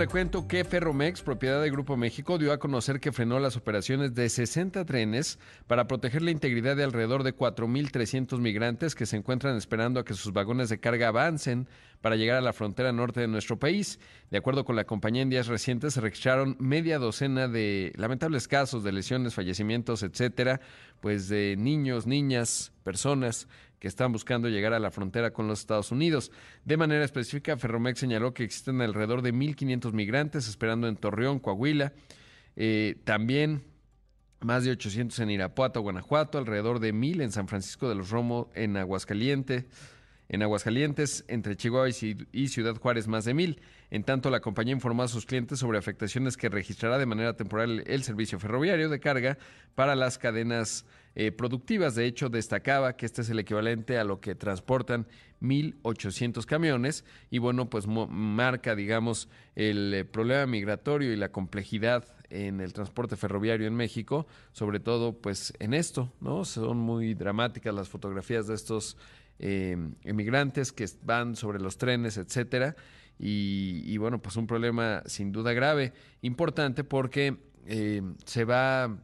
Le cuento que Ferromex, propiedad del Grupo México, dio a conocer que frenó las operaciones de 60 trenes para proteger la integridad de alrededor de 4.300 migrantes que se encuentran esperando a que sus vagones de carga avancen para llegar a la frontera norte de nuestro país. De acuerdo con la compañía, en días recientes se registraron media docena de lamentables casos de lesiones, fallecimientos, etcétera, pues de niños, niñas, personas que están buscando llegar a la frontera con los Estados Unidos. De manera específica, Ferromex señaló que existen alrededor de 1.500 migrantes esperando en Torreón, Coahuila. Eh, también más de 800 en Irapuato, Guanajuato, alrededor de 1.000 en San Francisco de los Romos, en Aguascalientes. En Aguascalientes, entre Chihuahua y Ciudad Juárez, más de mil. En tanto, la compañía informó a sus clientes sobre afectaciones que registrará de manera temporal el servicio ferroviario de carga para las cadenas eh, productivas. De hecho, destacaba que este es el equivalente a lo que transportan 1.800 camiones y bueno, pues marca, digamos, el eh, problema migratorio y la complejidad en el transporte ferroviario en México, sobre todo pues en esto, ¿no? Son muy dramáticas las fotografías de estos eh, emigrantes que van sobre los trenes, etcétera. Y, bueno, pues un problema sin duda grave, importante porque eh, se va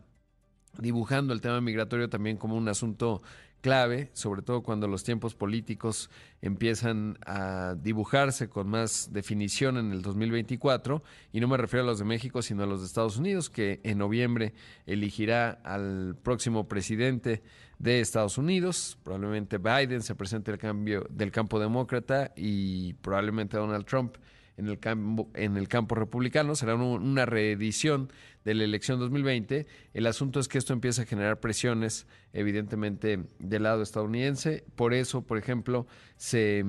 dibujando el tema migratorio también como un asunto clave, sobre todo cuando los tiempos políticos empiezan a dibujarse con más definición en el 2024, y no me refiero a los de México, sino a los de Estados Unidos, que en noviembre elegirá al próximo presidente de Estados Unidos, probablemente Biden se presente el cambio del campo demócrata y probablemente Donald Trump en el campo, en el campo republicano, será una reedición de la elección 2020. El asunto es que esto empieza a generar presiones, evidentemente, del lado estadounidense. Por eso, por ejemplo, se,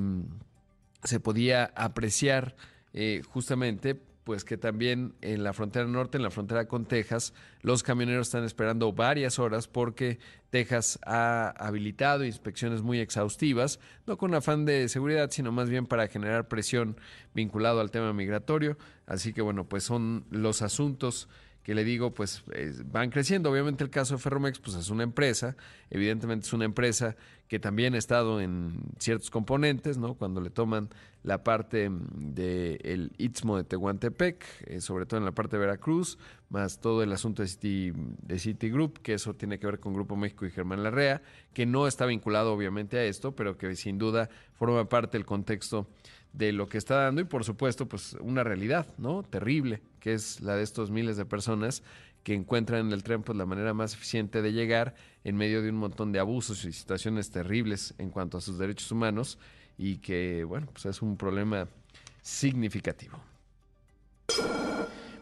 se podía apreciar eh, justamente pues que también en la frontera norte, en la frontera con Texas, los camioneros están esperando varias horas porque Texas ha habilitado inspecciones muy exhaustivas, no con afán de seguridad, sino más bien para generar presión vinculado al tema migratorio. Así que bueno, pues son los asuntos que le digo, pues van creciendo. Obviamente el caso de Ferromex, pues es una empresa, evidentemente es una empresa que también ha estado en ciertos componentes, ¿no? Cuando le toman la parte del Istmo de Tehuantepec, eh, sobre todo en la parte de Veracruz, más todo el asunto de, City, de Citigroup, que eso tiene que ver con Grupo México y Germán Larrea, que no está vinculado obviamente a esto, pero que sin duda forma parte del contexto de lo que está dando y por supuesto pues una realidad, ¿no? Terrible, que es la de estos miles de personas que encuentran en el tren pues la manera más eficiente de llegar en medio de un montón de abusos y situaciones terribles en cuanto a sus derechos humanos y que bueno, pues es un problema significativo.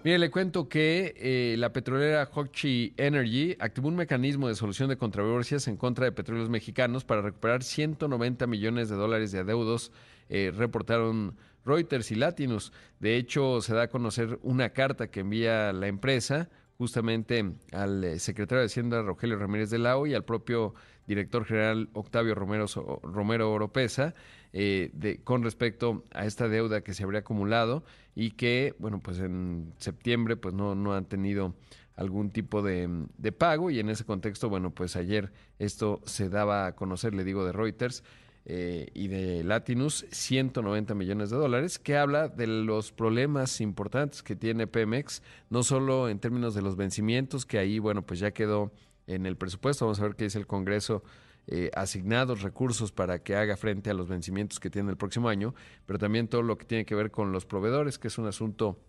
Mire, le cuento que eh, la petrolera Hochi Energy activó un mecanismo de solución de controversias en contra de petróleos mexicanos para recuperar 190 millones de dólares de adeudos, eh, reportaron Reuters y Latinus. De hecho, se da a conocer una carta que envía la empresa justamente al eh, secretario de Hacienda Rogelio Ramírez de Lao y al propio director general Octavio Romero, Romero Oropesa eh, con respecto a esta deuda que se habría acumulado y que, bueno, pues en septiembre pues no, no han tenido algún tipo de, pago y en ese contexto, bueno, pues ayer esto se daba a conocer, le digo, de Reuters eh, y de Latinus, 190 millones de dólares, que habla de los problemas importantes que tiene Pemex, no solo en términos de los vencimientos, que ahí, bueno, pues ya quedó en el presupuesto, vamos a ver qué dice el Congreso eh, asignados recursos para que haga frente a los vencimientos que tiene el próximo año, pero también todo lo que tiene que ver con los proveedores, que es un asunto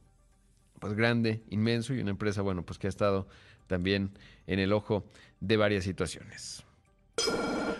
pues grande, inmenso y una empresa, bueno, pues que ha estado también en el ojo de varias situaciones.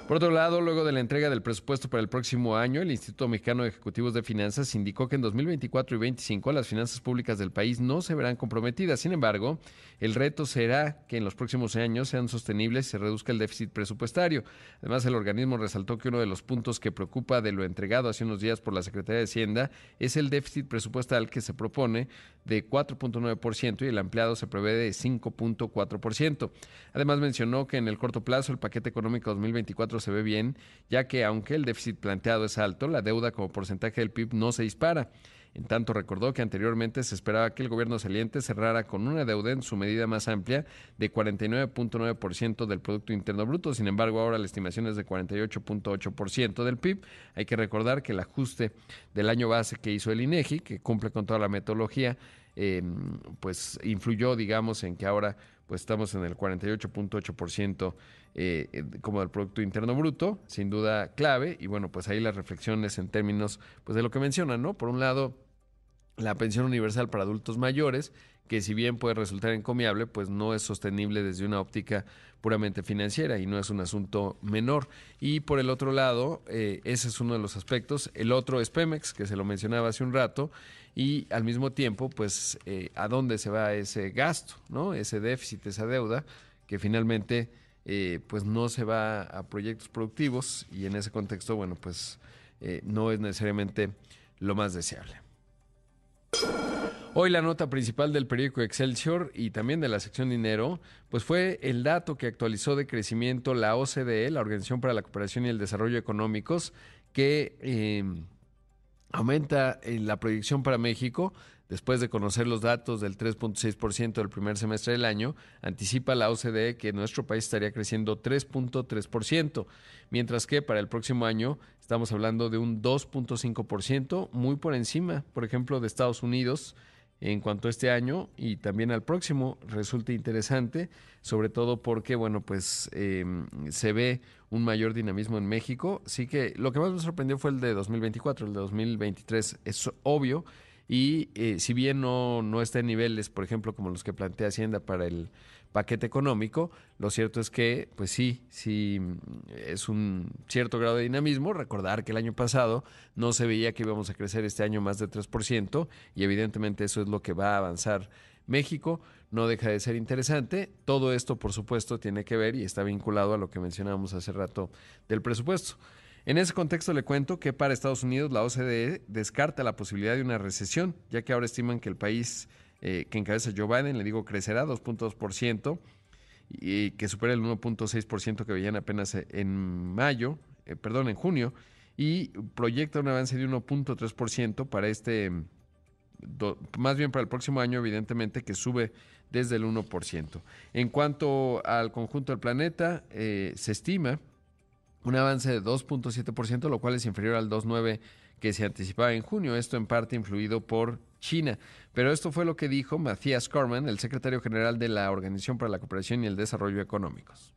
Por otro lado, luego de la entrega del presupuesto para el próximo año, el Instituto Mexicano de Ejecutivos de Finanzas indicó que en 2024 y 2025 las finanzas públicas del país no se verán comprometidas. Sin embargo, el reto será que en los próximos años sean sostenibles y se reduzca el déficit presupuestario. Además, el organismo resaltó que uno de los puntos que preocupa de lo entregado hace unos días por la Secretaría de Hacienda es el déficit presupuestal que se propone de 4.9% y el ampliado se prevé de 5.4%. Además, mencionó que en el corto plazo el paquete económico 2024 se ve bien, ya que aunque el déficit planteado es alto, la deuda como porcentaje del PIB no se dispara. En tanto, recordó que anteriormente se esperaba que el gobierno saliente cerrara con una deuda en su medida más amplia de 49.9% del Producto Interno Bruto. Sin embargo, ahora la estimación es de 48.8% del PIB. Hay que recordar que el ajuste del año base que hizo el INEGI, que cumple con toda la metodología, eh, pues influyó, digamos, en que ahora pues estamos en el 48.8% eh, como del Producto Interno Bruto, sin duda clave, y bueno, pues ahí las reflexiones en términos pues de lo que mencionan, ¿no? Por un lado, la pensión universal para adultos mayores, que si bien puede resultar encomiable, pues no es sostenible desde una óptica puramente financiera y no es un asunto menor. Y por el otro lado, eh, ese es uno de los aspectos. El otro es Pemex, que se lo mencionaba hace un rato, y al mismo tiempo, pues, eh, a dónde se va ese gasto, ¿no? Ese déficit, esa deuda, que finalmente, eh, pues, no se va a proyectos productivos y en ese contexto, bueno, pues, no es necesariamente lo más deseable. Hoy la nota principal del periódico Excelsior y también de la sección dinero, pues fue el dato que actualizó de crecimiento la OCDE, la Organización para la Cooperación y el Desarrollo Económicos, que em, aumenta la proyección para México después de conocer los datos del 3.6% del primer semestre del año, anticipa la OCDE que nuestro país estaría creciendo 3.3%, mientras que para el próximo año estamos hablando de un 2.5%, muy por encima, por ejemplo, de Estados Unidos, en cuanto a este año y también al próximo resulta interesante, sobre todo porque, bueno, pues em, se ve un mayor dinamismo en México. Sí que lo que más me sorprendió fue el de 2024, el de 2023 es obvio y eh, si bien no, no está en niveles, por ejemplo, como los que plantea Hacienda para el paquete económico, lo cierto es que, pues sí, sí es un cierto grado de dinamismo. Recordar que el año pasado no se veía que íbamos a crecer este año más de 3% y evidentemente eso es lo que va a avanzar México. No deja de ser interesante. Todo esto, por supuesto, tiene que ver y está vinculado a lo que mencionábamos hace rato del presupuesto. En ese contexto le cuento que para Estados Unidos la OCDE descarta la posibilidad de una recesión, ya que ahora estiman que el país eh, que encabeza Joe Biden, le digo, crecerá 2.2% y que supera el 1.6% que veían apenas en mayo, eh, perdón, en junio, y proyecta un avance de 1.3% para este, más bien para el próximo año, evidentemente, que sube desde el 1%. En cuanto al conjunto del planeta, eh, se estima un avance de 2.7%, lo cual es inferior al 2.9% que se anticipaba en junio, esto en parte influido por China. Pero esto fue lo que dijo Matthias Corman, el secretario general de la Organización para la Cooperación y el Desarrollo Económicos.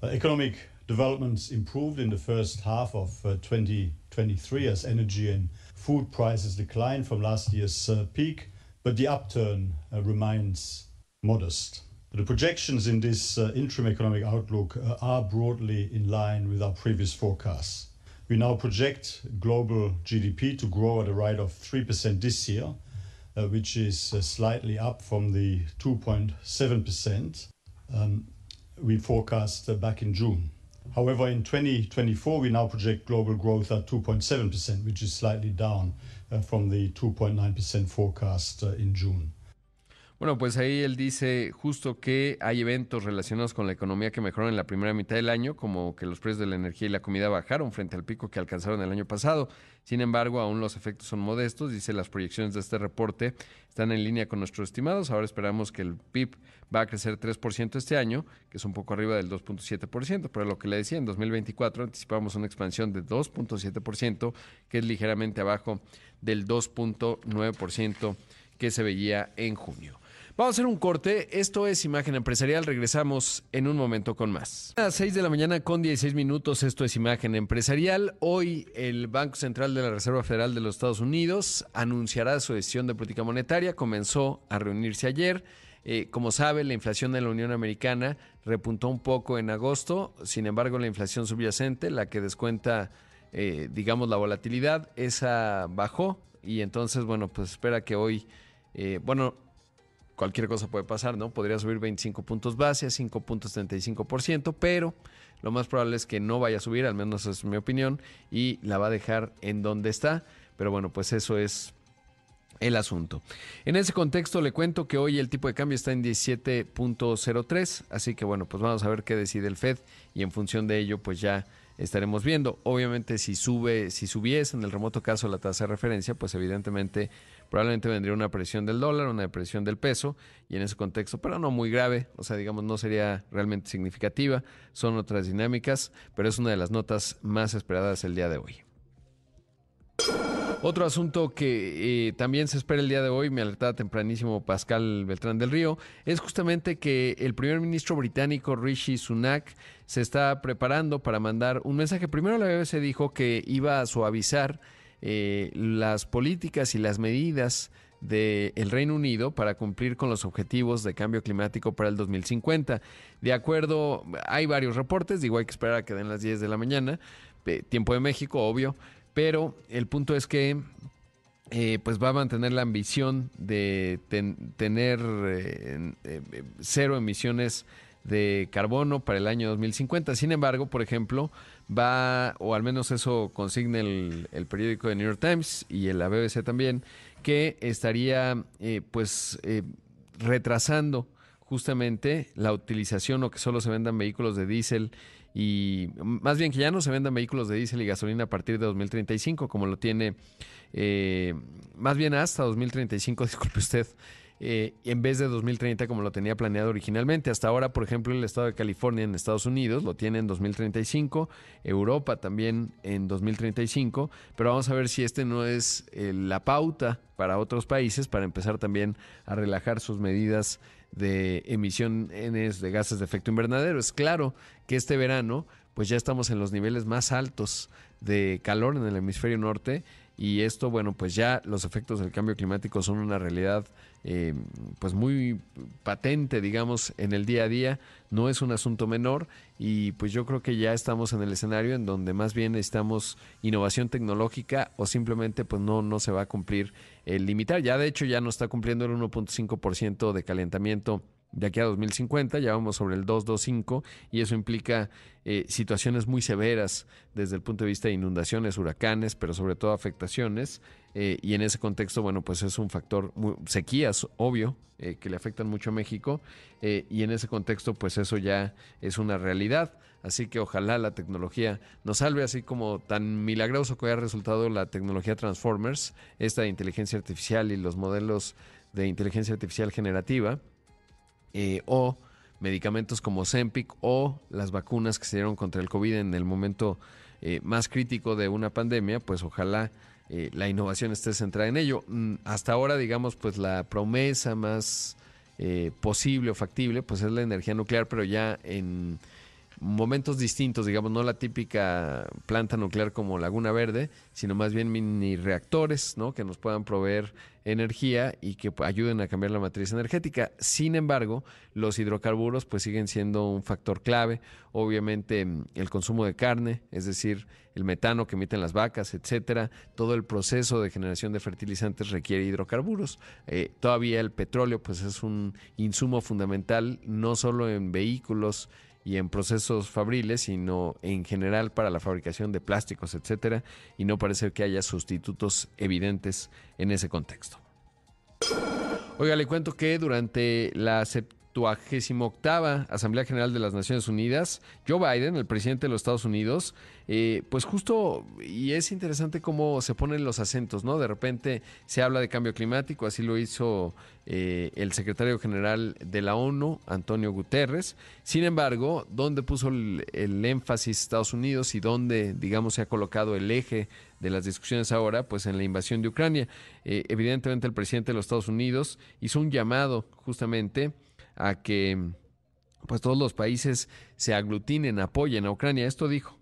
Uh, economic developments improved in the first half of uh, 2023 as energy and food prices declined from last year's uh, peak, but the upturn uh, remains modest. The projections in this uh, interim economic outlook uh, are broadly in line with our previous forecasts. We now project global GDP to grow at a rate of 3% this year, uh, which is uh, slightly up from the 2.7% um, we forecast uh, back in June. However, in 2024, we now project global growth at 2.7%, which is slightly down uh, from the 2.9% forecast in June. Bueno, pues ahí él dice justo que hay eventos relacionados con la economía que mejoraron en la primera mitad del año, como que los precios de la energía y la comida bajaron frente al pico que alcanzaron el año pasado. Sin embargo, aún los efectos son modestos. Dice las proyecciones de este reporte están en línea con nuestros estimados. Ahora esperamos que el PIB va a crecer 3% este año, que es un poco arriba del 2.7%, pero lo que le decía, en 2024 anticipamos una expansión de 2.7%, que es ligeramente abajo del 2.9% que se veía en junio. Vamos a hacer un corte. Esto es Imagen Empresarial. Regresamos en un momento con más. A las 6 de la mañana con 16 minutos. Esto es Imagen Empresarial. Hoy el Banco Central de la Reserva Federal de los Estados Unidos anunciará su decisión de política monetaria. Comenzó a reunirse ayer. Eh, como sabe, la inflación de la Unión Americana repuntó un poco en agosto. Sin embargo, la inflación subyacente, la que descuenta, eh, digamos, la volatilidad, esa bajó. Y entonces, bueno, pues espera que hoy, eh, bueno, cualquier cosa puede pasar, ¿no? Podría subir 25 puntos base a 5.35%, pero lo más probable es que no vaya a subir, al menos es mi opinión, y la va a dejar en donde está. Pero bueno, pues eso es el asunto. En ese contexto le cuento que hoy el tipo de cambio está en 17.03, así que bueno, pues vamos a ver qué decide el Fed y en función de ello pues ya estaremos viendo. Obviamente si sube, si subiese en el remoto caso la tasa de referencia, pues evidentemente probablemente vendría una presión del dólar, una depresión del peso y en ese contexto, pero no muy grave, o sea, digamos no sería realmente significativa, son otras dinámicas, pero es una de las notas más esperadas el día de hoy. Otro asunto que eh, también se espera el día de hoy, me alertaba tempranísimo Pascal Beltrán del Río, es justamente que el primer ministro británico Rishi Sunak se está preparando para mandar un mensaje. Primero la BBC dijo que iba a suavizar eh, las políticas y las medidas del Reino Unido para cumplir con los objetivos de cambio climático para el 2050. De acuerdo, hay varios reportes, digo, hay que esperar a que den las 10 de la mañana, tiempo de México, obvio, pero el punto es que eh, pues va a mantener la ambición de tener eh, eh, cero emisiones de carbono para el año 2050. Sin embargo, por ejemplo, va, o al menos eso consigna el, periódico de New York Times y la BBC también, que estaría pues retrasando justamente la utilización o que solo se vendan vehículos de diésel y más bien que ya no se vendan vehículos de diésel y gasolina a partir de 2035, como lo tiene, eh, más bien hasta 2035, disculpe usted, eh, en vez de 2030 como lo tenía planeado originalmente. Hasta ahora, por ejemplo, el estado de California en Estados Unidos lo tiene en 2035, Europa también en 2035, pero vamos a ver si este no es eh, la pauta para otros países para empezar también a relajar sus medidas de emisiones de gases de efecto invernadero. Es claro que este verano pues ya estamos en los niveles más altos de calor en el hemisferio norte y esto, bueno, pues ya los efectos del cambio climático son una realidad eh, pues muy patente, digamos, en el día a día, no es un asunto menor y pues yo creo que ya estamos en el escenario en donde más bien necesitamos innovación tecnológica o simplemente pues no, no se va a cumplir el limitar. Ya de hecho ya no está cumpliendo el 1.5% de calentamiento de aquí a 2050, ya vamos sobre el 225 y eso implica eh, situaciones muy severas desde el punto de vista de inundaciones, huracanes, pero sobre todo afectaciones. Eh, y en ese contexto, bueno, pues es un factor, sequías, obvio, eh, que le afectan mucho a México. y en ese contexto, pues eso ya es una realidad. Así que ojalá la tecnología nos salve, así como tan milagroso que haya resultado la tecnología Transformers, esta de inteligencia artificial y los modelos de inteligencia artificial generativa eh, o medicamentos como Zempic o las vacunas que se dieron contra el COVID en el momento eh, más crítico de una pandemia, pues ojalá eh, la innovación esté centrada en ello. Mm, hasta ahora, digamos, pues la promesa más posible o factible, pues es la energía nuclear, pero ya en momentos distintos, digamos, no la típica planta nuclear como Laguna Verde, sino más bien mini reactores, ¿no? Que nos puedan proveer energía y que ayuden a cambiar la matriz energética. Sin embargo, los hidrocarburos pues siguen siendo un factor clave. Obviamente mm, el consumo de carne, es decir, el metano que emiten las vacas, etcétera, todo el proceso de generación de fertilizantes requiere hidrocarburos. Eh, todavía el petróleo pues es un insumo fundamental no solo en vehículos y en procesos fabriles, sino en general para la fabricación de plásticos, etcétera, y no parece que haya sustitutos evidentes en ese contexto. Oiga, le cuento que durante la 78 Asamblea General de las Naciones Unidas, Joe Biden, el presidente de los Estados Unidos, eh, pues justo, y es interesante cómo se ponen los acentos, ¿no? De repente se habla de cambio climático, así lo hizo eh, el secretario general de la ONU, Antonio Guterres. Sin embargo, ¿dónde puso el, énfasis Estados Unidos y dónde, digamos, se ha colocado el eje de las discusiones ahora, pues en la invasión de Ucrania. Eh, evidentemente el presidente de los Estados Unidos hizo un llamado justamente a que pues todos los países se aglutinen, apoyen a Ucrania. Esto dijo.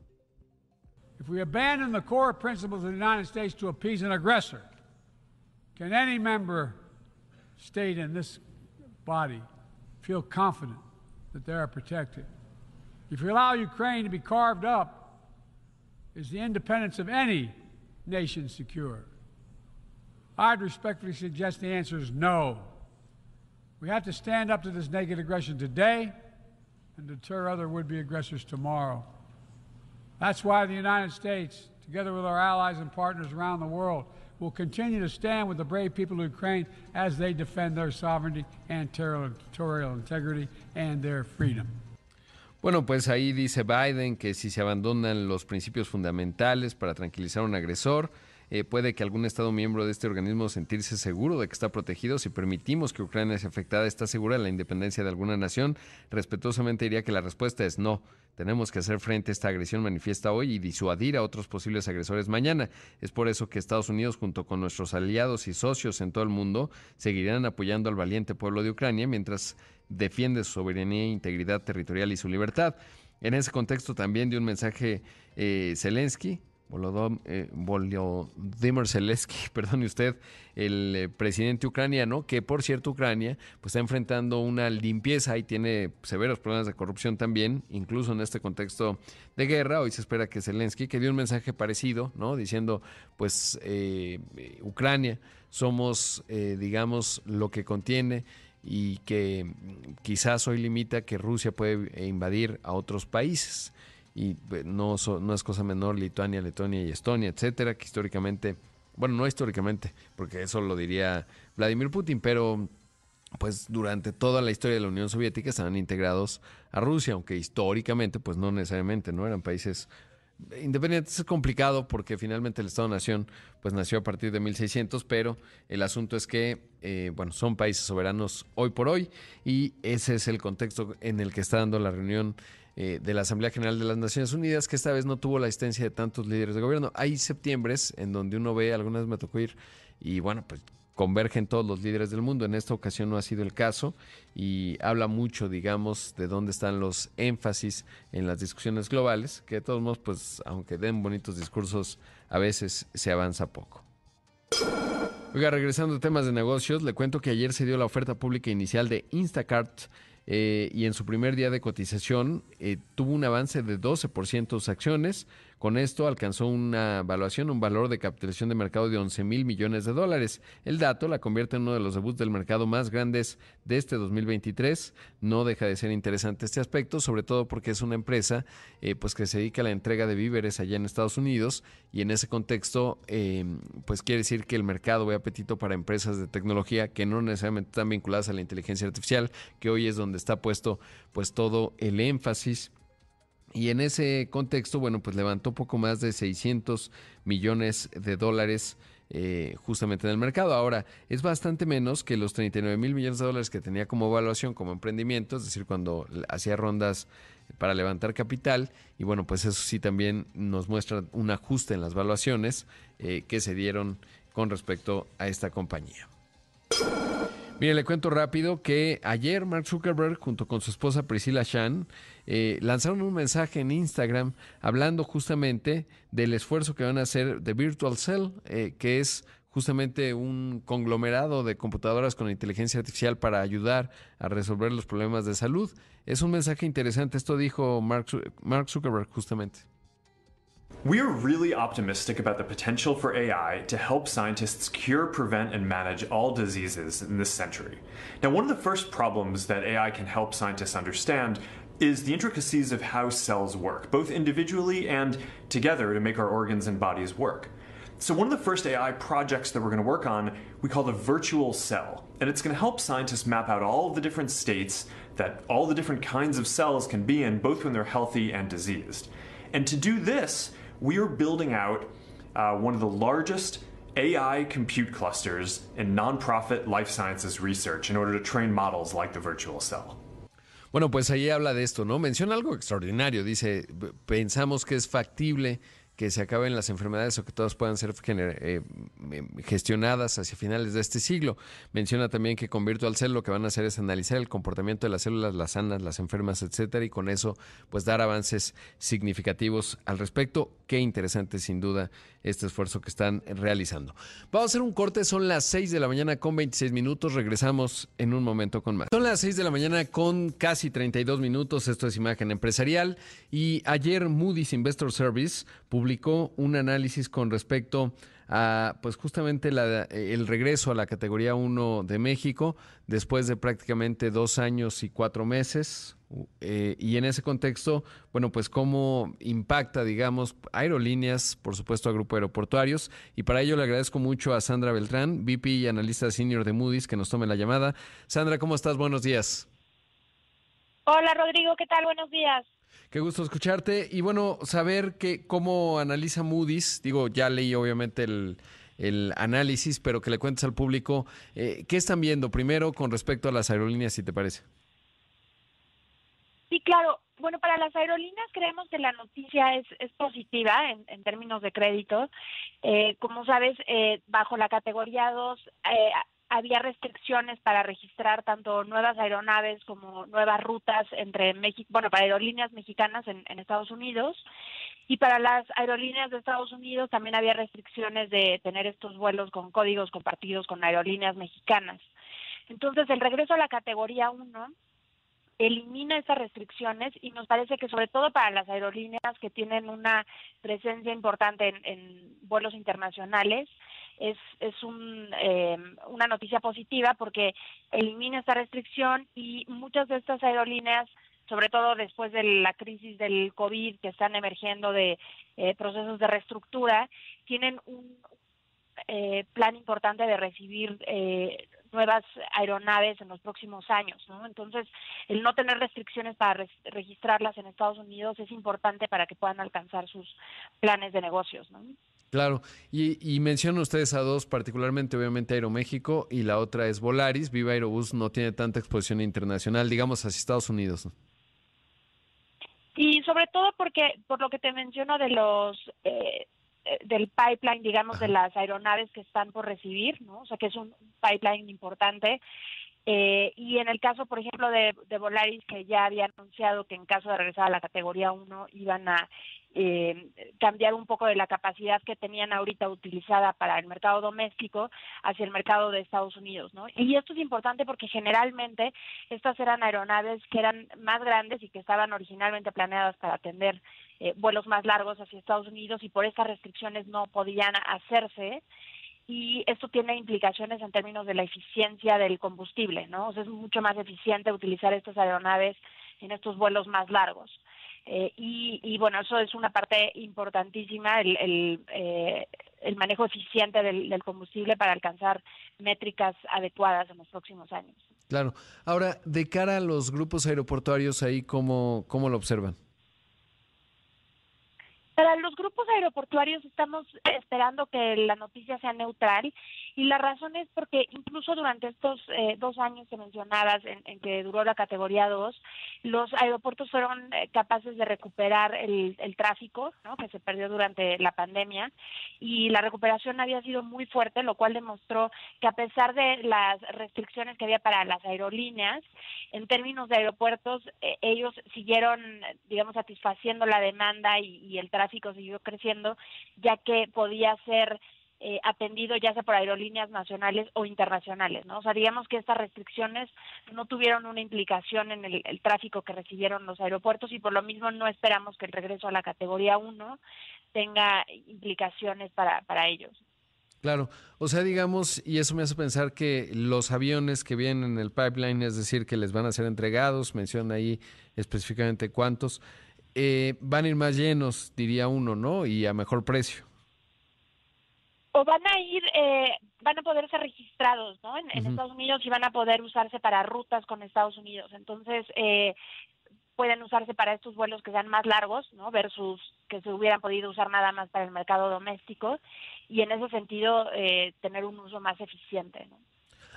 If we abandon the core principles of the United States to appease an aggressor, can any member state in this body feel confident that they are protected? If we allow Ukraine to be carved up, is the independence of any nation secure? I'd respectfully suggest the answer is no. We have to stand up to this naked aggression today and deter other would be aggressors tomorrow. That's why the United States, together with our allies and partners around the world, will continue to stand with the brave people of Ukraine as they defend their sovereignty and territorial integrity and their freedom. Bueno, pues ahí dice Biden que si se abandonan los principios fundamentales para tranquilizar a un agresor, eh, puede que algún Estado miembro de este organismo sentirse seguro de que está protegido. Si permitimos que Ucrania sea afectada, ¿está segura de la independencia de alguna nación? Respetuosamente diría que la respuesta es no. Tenemos que hacer frente a esta agresión manifiesta hoy y disuadir a otros posibles agresores mañana. Es por eso que Estados Unidos, junto con nuestros aliados y socios en todo el mundo, seguirán apoyando al valiente pueblo de Ucrania mientras defiende su soberanía, integridad territorial y su libertad. En ese contexto también dio un mensaje eh, Zelensky, eh, Volodymyr Zelensky, perdone usted, el eh, presidente ucraniano, que por cierto Ucrania pues, está enfrentando una limpieza y tiene severos problemas de corrupción también, incluso en este contexto de guerra. Hoy se espera que Zelensky, que dio un mensaje parecido, ¿no? diciendo, pues eh, Ucrania somos, digamos, lo que contiene y que quizás hoy limita que Rusia puede invadir a otros países y pues, no, no es cosa menor Lituania, Letonia y Estonia, etcétera, que históricamente, bueno, no históricamente, porque eso lo diría Vladimir Putin, pero pues durante toda la historia de la Unión Soviética estaban integrados a Rusia, aunque históricamente pues no necesariamente, no eran países independientes. Es complicado porque finalmente el Estado-Nación pues nació a partir de 1600, pero el asunto es que, eh, bueno, son países soberanos hoy por hoy y ese es el contexto en el que está dando la reunión eh, de la Asamblea General de las Naciones Unidas, que esta vez no tuvo la asistencia de tantos líderes de gobierno. Hay septiembres en donde uno ve, algunas me tocó ir, y bueno, pues convergen todos los líderes del mundo. En esta ocasión no ha sido el caso y habla mucho, digamos, de dónde están los énfasis en las discusiones globales, que de todos modos, pues, aunque den bonitos discursos, a veces se avanza poco. Oiga, regresando a temas de negocios, le cuento que ayer se dio la oferta pública inicial de Instacart eh, y en su primer día de cotización eh, tuvo un avance de 12% sus acciones, con esto alcanzó una evaluación, un valor de capitalización de mercado de 11 mil millones de dólares. El dato la convierte en uno de los debuts del mercado más grandes de este 2023. No deja de ser interesante este aspecto, sobre todo porque es una empresa eh, pues que se dedica a la entrega de víveres allá en Estados Unidos y en ese contexto em, pues quiere decir que el mercado ve apetito para empresas de tecnología que no necesariamente están vinculadas a la inteligencia artificial, que hoy es donde está puesto pues todo el énfasis. Y en ese contexto, bueno, pues levantó poco más de 600 millones de dólares eh, justamente en el mercado. Ahora, es bastante menos que los 39 mil millones de dólares que tenía como evaluación, como emprendimiento, es decir, cuando hacía rondas para levantar capital. Y bueno, pues eso sí también nos muestra un ajuste en las valuaciones eh, que se dieron con respecto a esta compañía. Mire, le cuento rápido que ayer Mark Zuckerberg, junto con su esposa Priscilla Shan, eh, lanzaron un mensaje en Instagram hablando justamente del esfuerzo que van a hacer de Virtual Cell, eh, que es justamente un conglomerado de computadoras con inteligencia artificial para ayudar a resolver los problemas de salud. Es un mensaje interesante, esto dijo Mark Zuckerberg justamente. We are really optimistic about the potential for AI to help scientists cure, prevent, and manage all diseases in this century. Now, one of the first problems that AI can help scientists understand is the intricacies of how cells work, both individually and together to make our organs and bodies work. So, one of the first AI projects that we're going to work on, we call the virtual cell. And it's going to help scientists map out all the different states that all the different kinds of cells can be in, both when they're healthy and diseased. And to do this, we are building out uh, one of the largest AI compute clusters in nonprofit life sciences research in order to train models like the virtual cell. Bueno, pues ahí habla de esto, ¿no? Menciona algo extraordinario. Dice, pensamos que es factible que se acaben las enfermedades o que todas puedan ser eh, gestionadas hacia finales de este siglo. Menciona también que con Virtual Cell lo que van a hacer es analizar el comportamiento de las células, las sanas, las enfermas, etcétera, y con eso, pues dar avances significativos al respecto. Qué interesante, sin duda, este esfuerzo que están realizando. Vamos a hacer un corte, son las 6 de la mañana con 26 minutos. Regresamos en un momento con más. Son las 6 de la mañana con casi 32 minutos. Esto es Imagen Empresarial. Y ayer Moody's Investor Service publicó publicó un análisis con respecto a, pues justamente el regreso a la categoría 1 de México después de prácticamente dos años y cuatro meses, Eh, y en ese contexto, bueno, pues cómo impacta, digamos, aerolíneas, por supuesto, a grupos aeroportuarios. Y para ello le agradezco mucho a Sandra Beltrán, VP y analista senior de Moody's, que nos tome la llamada. Sandra, ¿cómo estás? Buenos días. Hola, Rodrigo, ¿qué tal? Buenos días. Qué gusto escucharte. Y bueno, saber que, cómo analiza Moody's. Digo, ya leí obviamente el, el análisis, pero que le cuentes al público eh, qué están viendo primero con respecto a las aerolíneas, si te parece. Sí, claro. Bueno, para las aerolíneas creemos que la noticia es, es positiva en, en términos de crédito. Eh, como sabes, eh, bajo la categoría 2 eh, había restricciones para registrar tanto nuevas aeronaves como nuevas rutas entre México, bueno, para aerolíneas mexicanas en, en Estados Unidos. Y para las aerolíneas de Estados Unidos también había restricciones de tener estos vuelos con códigos compartidos con aerolíneas mexicanas. Entonces, el regreso a la categoría 1 elimina esas restricciones y nos parece que sobre todo para las aerolíneas que tienen una presencia importante en, en vuelos internacionales es, es un, eh, una noticia positiva porque elimina esta restricción y muchas de estas aerolíneas sobre todo después de la crisis del COVID que están emergiendo de eh, procesos de reestructura, tienen un eh, plan importante de recibir eh, nuevas aeronaves en los próximos años, ¿no? Entonces, el no tener restricciones para re registrarlas en Estados Unidos es importante para que puedan alcanzar sus planes de negocios, ¿no? Claro, y, y mencionan ustedes a dos, particularmente obviamente Aeroméxico y la otra es Volaris. Viva Aerobús no tiene tanta exposición internacional, digamos, hacia Estados Unidos. ¿no? Y sobre todo porque, por lo que te menciono de los eh, del pipeline, digamos, de las aeronaves que están por recibir, ¿no? O sea, que es un pipeline importante. Eh, y en el caso, por ejemplo, de, de, Volaris, que ya había anunciado que en caso de regresar a la categoría 1 iban a eh, cambiar un poco de la capacidad que tenían ahorita utilizada para el mercado doméstico hacia el mercado de Estados Unidos, ¿no? Y esto es importante porque generalmente estas eran aeronaves que eran más grandes y que estaban originalmente planeadas para atender eh, vuelos más largos hacia Estados Unidos y por estas restricciones no podían hacerse y esto tiene implicaciones en términos de la eficiencia del combustible, ¿no? O sea, es mucho más eficiente utilizar estas aeronaves en estos vuelos más largos. Eh, y, y, bueno, eso es una parte importantísima, el, el, eh, el manejo eficiente del, del, combustible para alcanzar métricas adecuadas en los próximos años. Claro. Ahora, de cara a los grupos aeroportuarios, ahí, ¿cómo, cómo lo observan? Para los grupos aeroportuarios estamos esperando que la noticia sea neutral y la razón es porque incluso durante estos eh, dos años que mencionabas en, que duró la categoría 2, los aeropuertos fueron eh, capaces de recuperar el, el tráfico que se perdió durante la pandemia y la recuperación había sido muy fuerte, lo cual demostró que a pesar de las restricciones que había para las aerolíneas, en términos de aeropuertos, eh, ellos siguieron, digamos, satisfaciendo la demanda y, y el tráfico tráfico siguió creciendo, ya que podía ser eh, atendido ya sea por aerolíneas nacionales o internacionales, ¿no? O sea, digamos que estas restricciones no tuvieron una implicación en el, el, tráfico que recibieron los aeropuertos y por lo mismo no esperamos que el regreso a la categoría 1 tenga implicaciones para, para ellos. Claro, o sea, digamos, y eso me hace pensar que los aviones que vienen en el pipeline, es decir, que les van a ser entregados, menciona ahí específicamente cuántos, eh, van a ir más llenos, diría uno, ¿no? Y a mejor precio. O van a ir, eh, van a poder ser registrados, ¿no? En, uh -huh. en, Estados Unidos y van a poder usarse para rutas con Estados Unidos. Entonces, eh, pueden usarse para estos vuelos que sean más largos, ¿no? Versus que se hubieran podido usar nada más para el mercado doméstico y en ese sentido eh, tener un uso más eficiente, ¿no?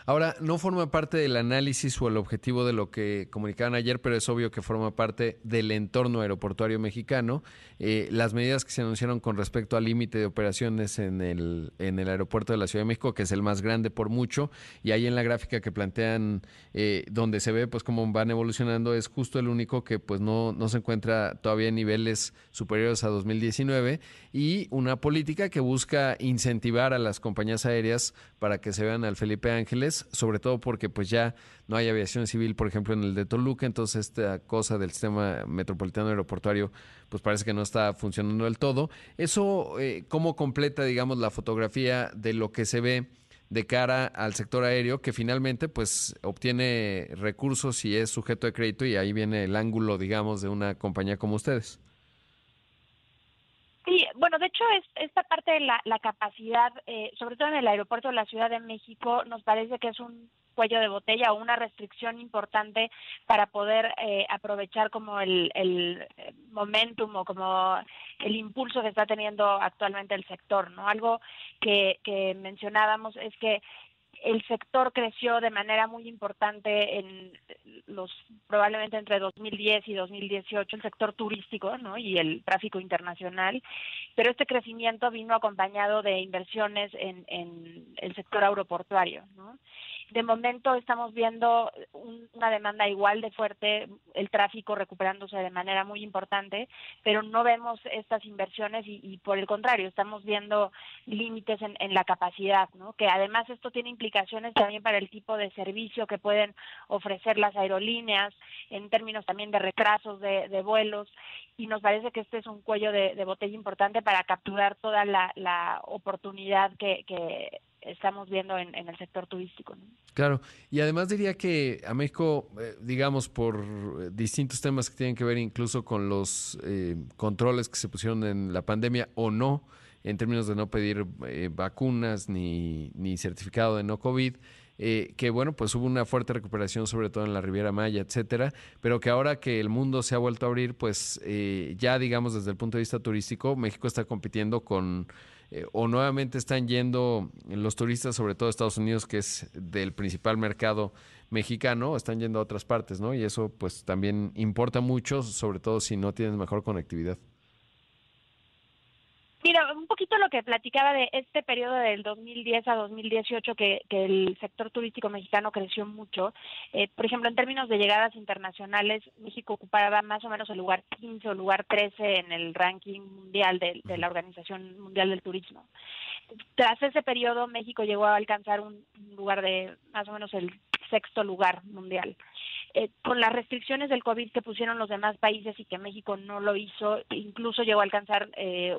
Ahora, no forma parte del análisis o el objetivo de lo que comunicaban ayer, pero es obvio que forma parte del entorno aeroportuario mexicano. Eh, las medidas que se anunciaron con respecto al límite de operaciones en el, en el aeropuerto de la Ciudad de México, que es el más grande por mucho, y ahí en la gráfica que plantean, eh, donde se ve pues cómo van evolucionando, es justo el único que pues no, no se encuentra todavía en niveles superiores a 2019, y una política que busca incentivar a las compañías aéreas para que se vean al Felipe Ángeles sobre todo porque pues ya no hay aviación civil, por ejemplo, en el de Toluca, entonces esta cosa del sistema metropolitano aeroportuario pues parece que no está funcionando del todo. Eso, eh, ¿cómo completa, digamos, la fotografía de lo que se ve de cara al sector aéreo que finalmente pues obtiene recursos y es sujeto de crédito y ahí viene el ángulo, digamos, de una compañía como ustedes. Bueno, de hecho, es, esta parte de la, capacidad, eh, sobre todo en el aeropuerto de la Ciudad de México, nos parece que es un cuello de botella o una restricción importante para poder eh, aprovechar como el, el momentum o como el impulso que está teniendo actualmente el sector, ¿no? Algo que, que mencionábamos es que el sector creció de manera muy importante en los probablemente entre 2010 y 2018 el sector turístico ¿no? y el tráfico internacional, pero este crecimiento vino acompañado de inversiones en, el sector aeroportuario. ¿no? De momento estamos viendo una demanda igual de fuerte, el tráfico recuperándose de manera muy importante, pero no vemos estas inversiones y, por el contrario, estamos viendo límites en, en, la capacidad, ¿no? que además esto tiene implicaciones también para el tipo de servicio que pueden ofrecer las aerolíneas, en términos también de retrasos de, vuelos, y nos parece que este es un cuello de, botella importante para capturar toda la, oportunidad que, que estamos viendo en, el sector turístico. Claro, y además diría que a México, eh, digamos, por distintos temas que tienen que ver incluso con los eh, controles que se pusieron en la pandemia o no, en términos de no pedir vacunas ni, ni certificado de no COVID, que bueno, pues hubo una fuerte recuperación, sobre todo en la Riviera Maya, etcétera, pero que ahora que el mundo se ha vuelto a abrir, pues ya digamos desde el punto de vista turístico, México está compitiendo con eh, o nuevamente están yendo los turistas, sobre todo a Estados Unidos, que es del principal mercado mexicano, están yendo a otras partes, ¿no? Y eso pues también importa mucho, sobre todo si no tienes mejor conectividad. Mira, un poquito lo que platicaba de este periodo del 2010 a 2018 que, que el sector turístico mexicano creció mucho. Eh, por ejemplo, en términos de llegadas internacionales, México ocupaba más o menos el lugar 15 o lugar 13 en el ranking mundial de, la Organización Mundial del Turismo. Tras ese periodo, México llegó a alcanzar un lugar de más o menos el sexto lugar mundial. Eh, con las restricciones del COVID que pusieron los demás países y que México no lo hizo, incluso llegó a alcanzar eh,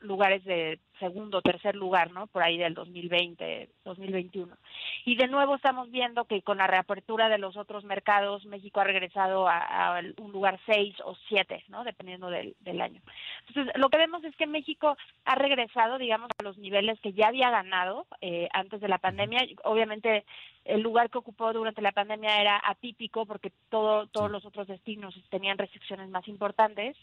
lugares de segundo tercer lugar, ¿no? Por ahí del 2020, 2021. Y de nuevo estamos viendo que con la reapertura de los otros mercados, México ha regresado a, un lugar 6 o 7, ¿no? Dependiendo del, del, año. Entonces, lo que vemos es que México ha regresado, digamos, a los niveles que ya había ganado eh, antes de la pandemia. Obviamente, el lugar que ocupó durante la pandemia era atípico porque todo, todos los otros destinos tenían restricciones más importantes.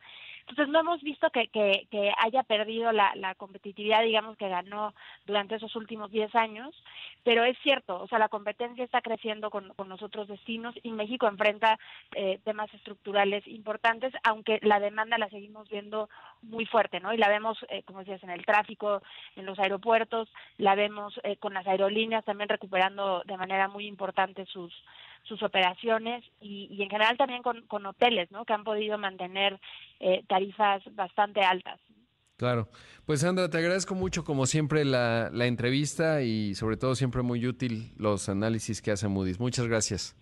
Entonces, no hemos visto que, que, haya perdido la, la competitividad digamos, que ganó durante esos últimos 10 años, pero es cierto, o sea, la competencia está creciendo con, con los otros destinos y México enfrenta eh, temas estructurales importantes, aunque la demanda la seguimos viendo muy fuerte, ¿no? Y la vemos, eh, como decías, en el tráfico, en los aeropuertos, la vemos eh, con las aerolíneas también recuperando de manera muy importante sus sus operaciones y, y en general también con, con hoteles, ¿no? Que han podido mantener tarifas bastante altas. Claro. Pues Sandra, te agradezco mucho como siempre la, la, entrevista y sobre todo siempre muy útil los análisis que hace Moody's. Muchas gracias.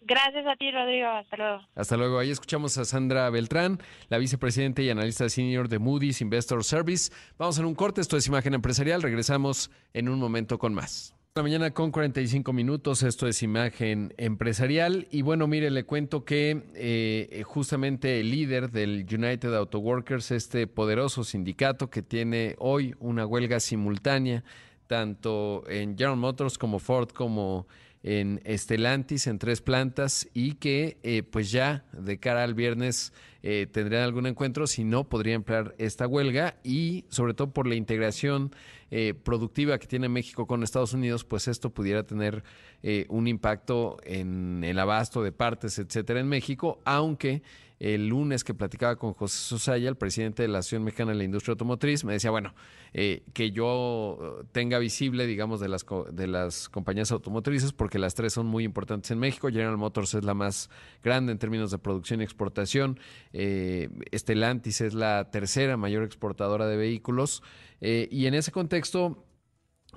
Gracias a ti, Rodrigo. Hasta luego. Hasta luego. Ahí escuchamos a Sandra Beltrán, la vicepresidenta y analista senior de Moody's Investor Service. Vamos a un corte. Esto es Imagen Empresarial. Regresamos en un momento con más. La mañana con 45 minutos, esto es imagen empresarial. Y bueno, mire, le cuento que eh, justamente el líder del United Auto Workers, este poderoso sindicato que tiene hoy una huelga simultánea, tanto en General Motors como Ford como en Estelantis, en tres plantas, y que eh, pues ya de cara al viernes eh, tendrían algún encuentro, si no podría emplear esta huelga y sobre todo por la integración eh, productiva que tiene México con Estados Unidos, pues esto pudiera tener eh, un impacto en el abasto de partes, etcétera, en México, aunque el lunes que platicaba con José Sosaya, el presidente de la Asociación Mexicana de la Industria Automotriz, me decía, bueno, eh, que yo tenga visible, digamos, de las, de las compañías automotrices, porque las tres son muy importantes en México. General Motors es la más grande en términos de producción y exportación. Eh, Estelantis es la tercera mayor exportadora de vehículos. Eh, y en ese contexto,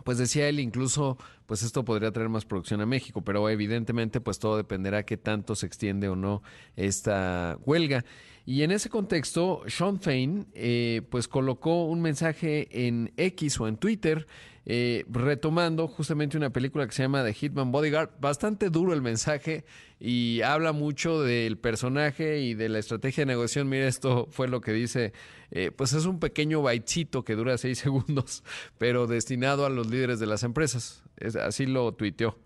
pues decía él, incluso, pues esto podría traer más producción a México, pero evidentemente, pues todo dependerá qué tanto se extiende o no esta huelga. Y en ese contexto, Sean Fain, eh, pues colocó un mensaje en X o en Twitter eh, retomando justamente una película que se llama The Hitman Bodyguard. Bastante duro el mensaje y habla mucho del personaje y de la estrategia de negociación. Mira, esto fue lo que dice. Eh, pues es un pequeño baitcito que dura seis segundos, pero destinado a los líderes de las empresas. Es, así lo tuiteó.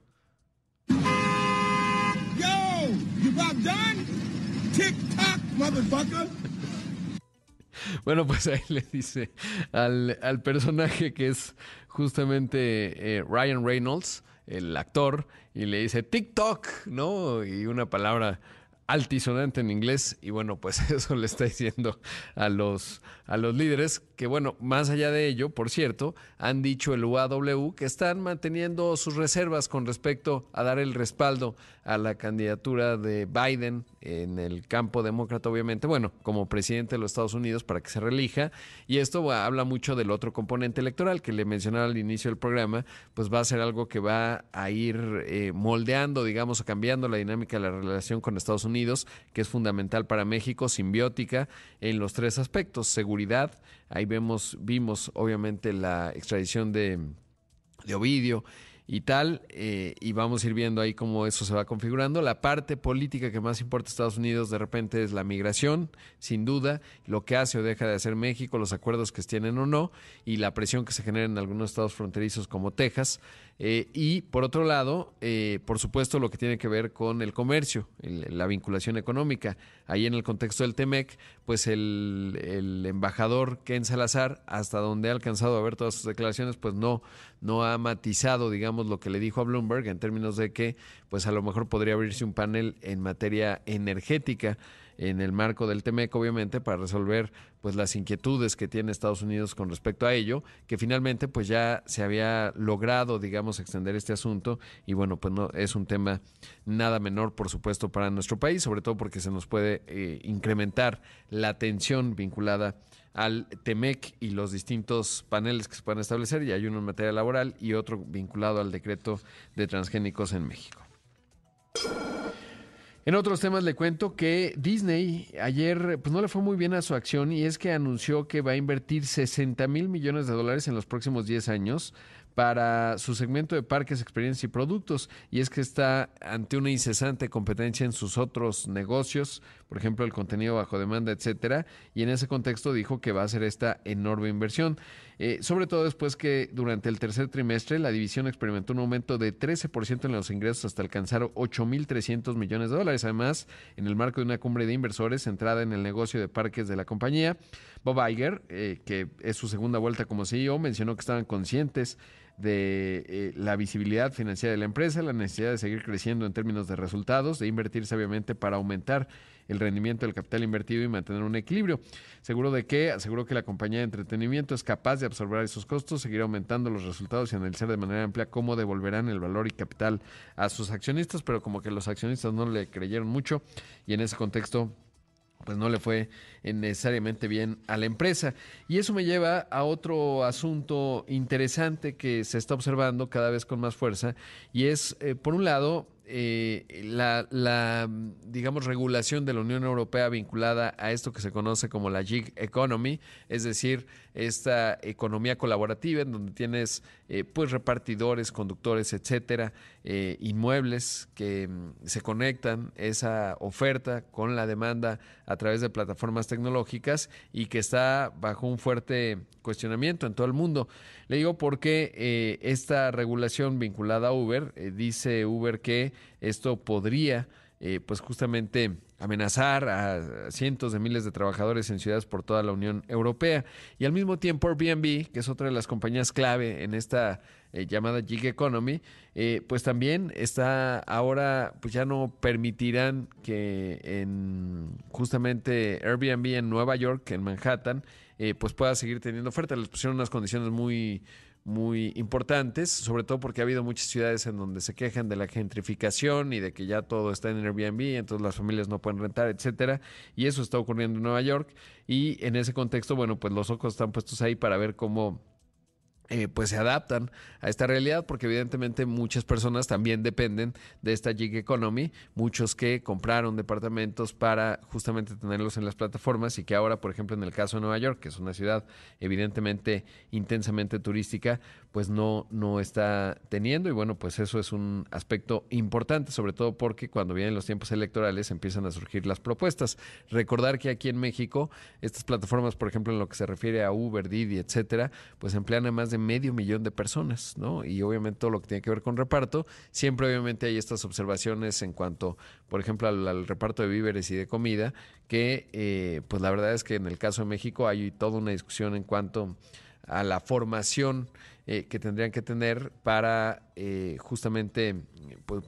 Yo, you done? motherfucker. Bueno, pues ahí le dice al, al personaje que es justamente eh, Ryan Reynolds, el actor, y le dice TikTok, ¿no? Y una palabra altisonante en inglés y bueno, pues eso le está diciendo a los, a los líderes que bueno, más allá de ello, por cierto, han dicho el UAW que están manteniendo sus reservas con respecto a dar el respaldo a la candidatura de Biden en el campo demócrata, obviamente, bueno, como presidente de los Estados Unidos para que se relija. Y esto habla mucho del otro componente electoral que le mencionaba al inicio del programa, pues va a ser algo que va a ir eh, moldeando, digamos, o cambiando la dinámica de la relación con Estados Unidos que es fundamental para México, simbiótica en los tres aspectos, seguridad, ahí vemos, vimos obviamente la extradición de, de Ovidio, y tal, eh, y vamos a ir viendo ahí cómo eso se va configurando. La parte política que más importa a Estados Unidos de repente es la migración, sin duda, lo que hace o deja de hacer México, los acuerdos que tienen o no, y la presión que se genera en algunos estados fronterizos como Texas. Eh, y por otro lado, eh, por supuesto, lo que tiene que ver con el comercio, la vinculación económica. Ahí en el contexto del TEMEC, pues el, el, embajador Ken Salazar, hasta donde ha alcanzado a ver todas sus declaraciones, pues no, no ha matizado, digamos, lo que le dijo a Bloomberg en términos de que, pues a lo mejor podría abrirse un panel en materia energética en el marco del TEMEC, obviamente, para resolver pues las inquietudes que tiene Estados Unidos con respecto a ello, que finalmente pues ya se había logrado, digamos, extender este asunto y bueno, pues no es un tema nada menor, por supuesto, para nuestro país, sobre todo porque se nos puede eh, incrementar la tensión vinculada al TEMEC y los distintos paneles que se pueden establecer, y hay uno en materia laboral y otro vinculado al decreto de transgénicos en México. En otros temas le cuento que Disney ayer pues no le fue muy bien a su acción y es que anunció que va a invertir 60 mil millones de dólares en los próximos 10 años para su segmento de parques, experiencias y productos. Y es que está ante una incesante competencia en sus otros negocios, por ejemplo, el contenido bajo demanda, etcétera. Y en ese contexto dijo que va a hacer esta enorme inversión. Eh, sobre todo después que durante el tercer trimestre la división experimentó un aumento de 13% en los ingresos hasta alcanzar 8.300 millones de dólares. Además, en el marco de una cumbre de inversores centrada en el negocio de parques de la compañía, Bob Iger, eh, que es su segunda vuelta como CEO, mencionó que estaban conscientes de eh, la visibilidad financiera de la empresa, la necesidad de seguir creciendo en términos de resultados, de invertir sabiamente para aumentar el rendimiento del capital invertido y mantener un equilibrio. Seguro de que, aseguró que la compañía de entretenimiento es capaz de absorber esos costos, seguir aumentando los resultados y analizar de manera amplia cómo devolverán el valor y capital a sus accionistas, pero como que los accionistas no le creyeron mucho y en ese contexto pues no le fue necesariamente bien a la empresa. Y eso me lleva a otro asunto interesante que se está observando cada vez con más fuerza, y es, eh, por un lado, eh, la, digamos, regulación de la Unión Europea vinculada a esto que se conoce como la gig economy, es decir, esta economía colaborativa en donde tienes eh, pues repartidores, conductores, etcétera, eh, inmuebles que mm, se conectan esa oferta con la demanda a través de plataformas tecnológicas y que está bajo un fuerte cuestionamiento en todo el mundo. Le digo porque eh, esta regulación vinculada a Uber, dice Uber que esto podría pues justamente amenazar a cientos de miles de trabajadores en ciudades por toda la Unión Europea. Y al mismo tiempo Airbnb, que es otra de las compañías clave en esta eh, llamada gig economy, eh, pues también está ahora, pues ya no permitirán que en justamente Airbnb en Nueva York, en Manhattan, eh, pues pueda seguir teniendo oferta. Les pusieron unas condiciones muy muy importantes, sobre todo porque ha habido muchas ciudades en donde se quejan de la gentrificación y de que ya todo está en Airbnb, entonces las familias no pueden rentar, etcétera, y eso está ocurriendo en Nueva York y en ese contexto, bueno, pues los ojos están puestos ahí para ver cómo eh, pues se adaptan a esta realidad porque evidentemente muchas personas también dependen de esta gig economy, muchos que compraron departamentos para justamente tenerlos en las plataformas y que ahora, por ejemplo, en el caso de Nueva York, que es una ciudad evidentemente intensamente turística, pues no, no está teniendo y bueno, pues eso es un aspecto importante, sobre todo porque cuando vienen los tiempos electorales empiezan a surgir las propuestas. Recordar que aquí en México, estas plataformas, por ejemplo, en lo que se refiere a Uber, Didi, etcétera, pues emplean a más de medio millón de personas, ¿no? Y obviamente todo lo que tiene que ver con reparto, siempre obviamente hay estas observaciones en cuanto, por ejemplo, al, reparto de víveres y de comida, que eh, pues la verdad es que en el caso de México hay toda una discusión en cuanto a la formación eh, que tendrían que tener para eh, justamente pues,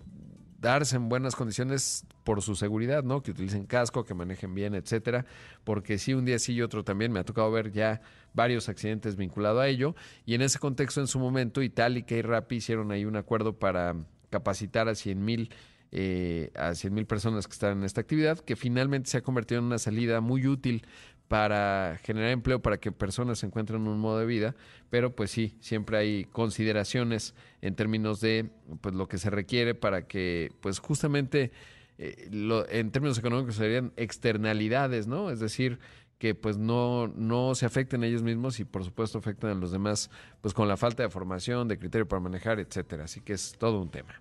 darse en buenas condiciones por su seguridad, ¿no? Que utilicen casco, que manejen bien, etcétera. Porque sí, un día sí y otro también me ha tocado ver ya varios accidentes vinculados a ello. Y en ese contexto, en su momento, Itálica y Rappi hicieron ahí un acuerdo para capacitar a 100 mil eh, a 100 mil personas que están en esta actividad, que finalmente se ha convertido en una salida muy útil para generar empleo, para que personas se encuentren un modo de vida, pero pues sí, siempre hay consideraciones en términos de pues lo que se requiere para que pues justamente eh, en términos económicos serían externalidades, ¿no? Es decir, que pues no, no se afecten ellos mismos y por supuesto afectan a los demás pues con la falta de formación, de criterio para manejar, etcétera. Así que es todo un tema.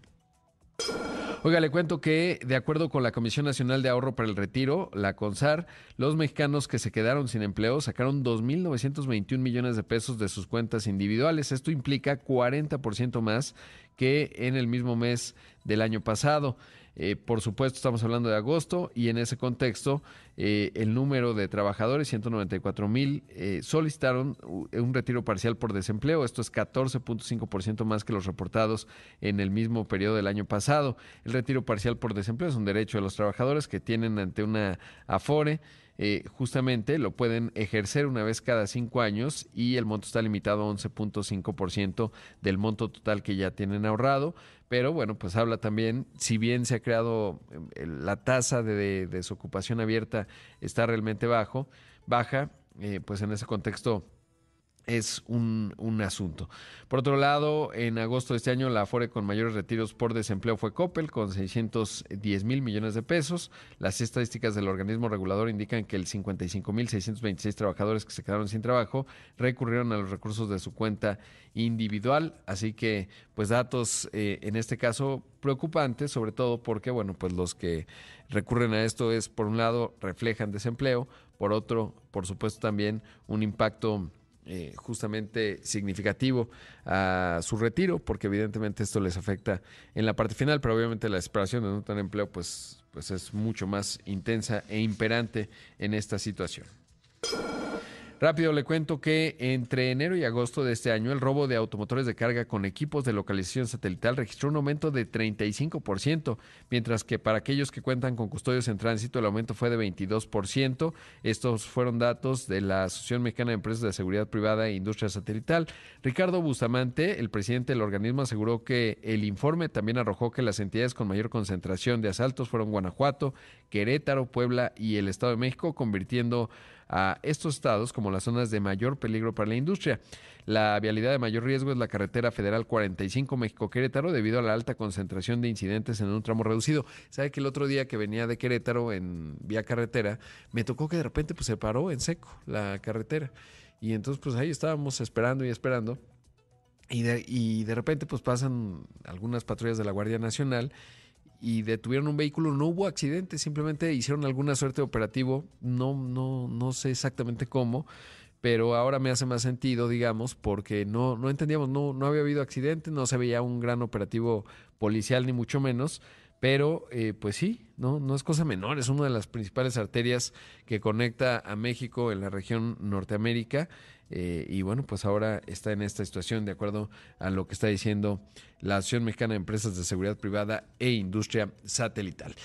Oiga, le cuento que, de acuerdo con la Comisión Nacional de Ahorro para el Retiro, la CONSAR, los mexicanos que se quedaron sin empleo sacaron 2.921 millones de pesos de sus cuentas individuales. Esto implica 40% más que en el mismo mes del año pasado. Eh, por supuesto, estamos hablando de agosto y en ese contexto eh, el número de trabajadores, 194 mil, eh, solicitaron un retiro parcial por desempleo. Esto es 14.5% más que los reportados en el mismo periodo del año pasado. El retiro parcial por desempleo es un derecho de los trabajadores que tienen ante una AFORE. Justamente lo pueden ejercer una vez cada cinco años y el monto está limitado a 11.5% del monto total que ya tienen ahorrado. Pero bueno, pues habla también, si bien se ha creado eh, la tasa de, desocupación abierta está realmente bajo, baja, eh, pues en ese contexto es un, un, asunto. Por otro lado, en agosto de este año, la Afore con mayores retiros por desempleo fue Coppel, con 610 mil millones de pesos. Las estadísticas del organismo regulador indican que el 55 mil 626 trabajadores que se quedaron sin trabajo recurrieron a los recursos de su cuenta individual. Así que, pues, datos eh, en este caso preocupantes, sobre todo porque, bueno, pues los que recurren a esto es, por un lado, reflejan desempleo, por otro, por supuesto, también un impacto eh, justamente significativo a su retiro, porque evidentemente esto les afecta en la parte final, pero obviamente la desesperación de no tener empleo pues, pues es mucho más intensa e imperante en esta situación. Rápido le cuento que entre enero y agosto de este año el robo de automotores de carga con equipos de localización satelital registró un aumento de 35%, mientras que para aquellos que cuentan con custodios en tránsito el aumento fue de 22%. Estos fueron datos de la Asociación Mexicana de Empresas de Seguridad Privada e Industria Satelital. Ricardo Bustamante, el presidente del organismo, aseguró que el informe también arrojó que las entidades con mayor concentración de asaltos fueron Guanajuato, Querétaro, Puebla y el Estado de México, convirtiendo a estos estados como las zonas de mayor peligro para la industria. La vialidad de mayor riesgo es la carretera federal 45 México-Querétaro debido a la alta concentración de incidentes en un tramo reducido. ¿Sabe que el otro día que venía de Querétaro en vía carretera, me tocó que de repente pues, se paró en seco la carretera? Y entonces pues ahí estábamos esperando y esperando. Y de, y de repente pues pasan algunas patrullas de la Guardia Nacional y detuvieron un vehículo, no hubo accidente, simplemente hicieron alguna suerte de operativo, no, no, no sé exactamente cómo, pero ahora me hace más sentido, digamos, porque no, no entendíamos, no, no había habido accidente, no se veía un gran operativo policial, ni mucho menos, pero eh, pues sí, no, no es cosa menor, es una de las principales arterias que conecta a México en la región Norteamérica eh, y bueno, pues ahora está en esta situación de acuerdo a lo que está diciendo la Asociación Mexicana de Empresas de Seguridad Privada e Industria Satelital.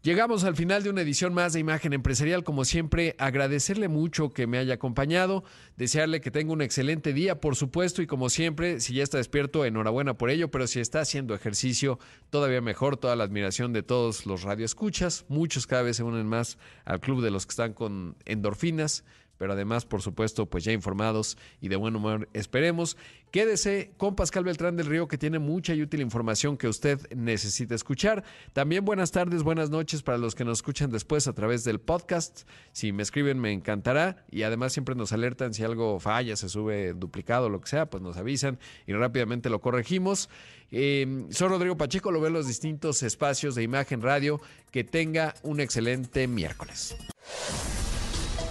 Llegamos al final de una edición más de Imagen Empresarial. Como siempre, agradecerle mucho que me haya acompañado, desearle que tenga un excelente día, por supuesto, y como siempre, si ya está despierto, enhorabuena por ello, pero si está haciendo ejercicio, todavía mejor, toda la admiración de todos los radioescuchas. Muchos cada vez se unen más al club de los que están con endorfinas pero además, por supuesto, pues ya informados y de buen humor, esperemos. Quédese con Pascal Beltrán del Río, que tiene mucha y útil información que usted necesita escuchar. También buenas tardes, buenas noches para los que nos escuchan después a través del podcast. Si me escriben, me encantará. Y además siempre nos alertan si algo falla, se sube duplicado, lo que sea, pues nos avisan y rápidamente lo corregimos. Eh, soy Rodrigo Pacheco, lo veo en los distintos espacios de imagen radio. Que tenga un excelente miércoles.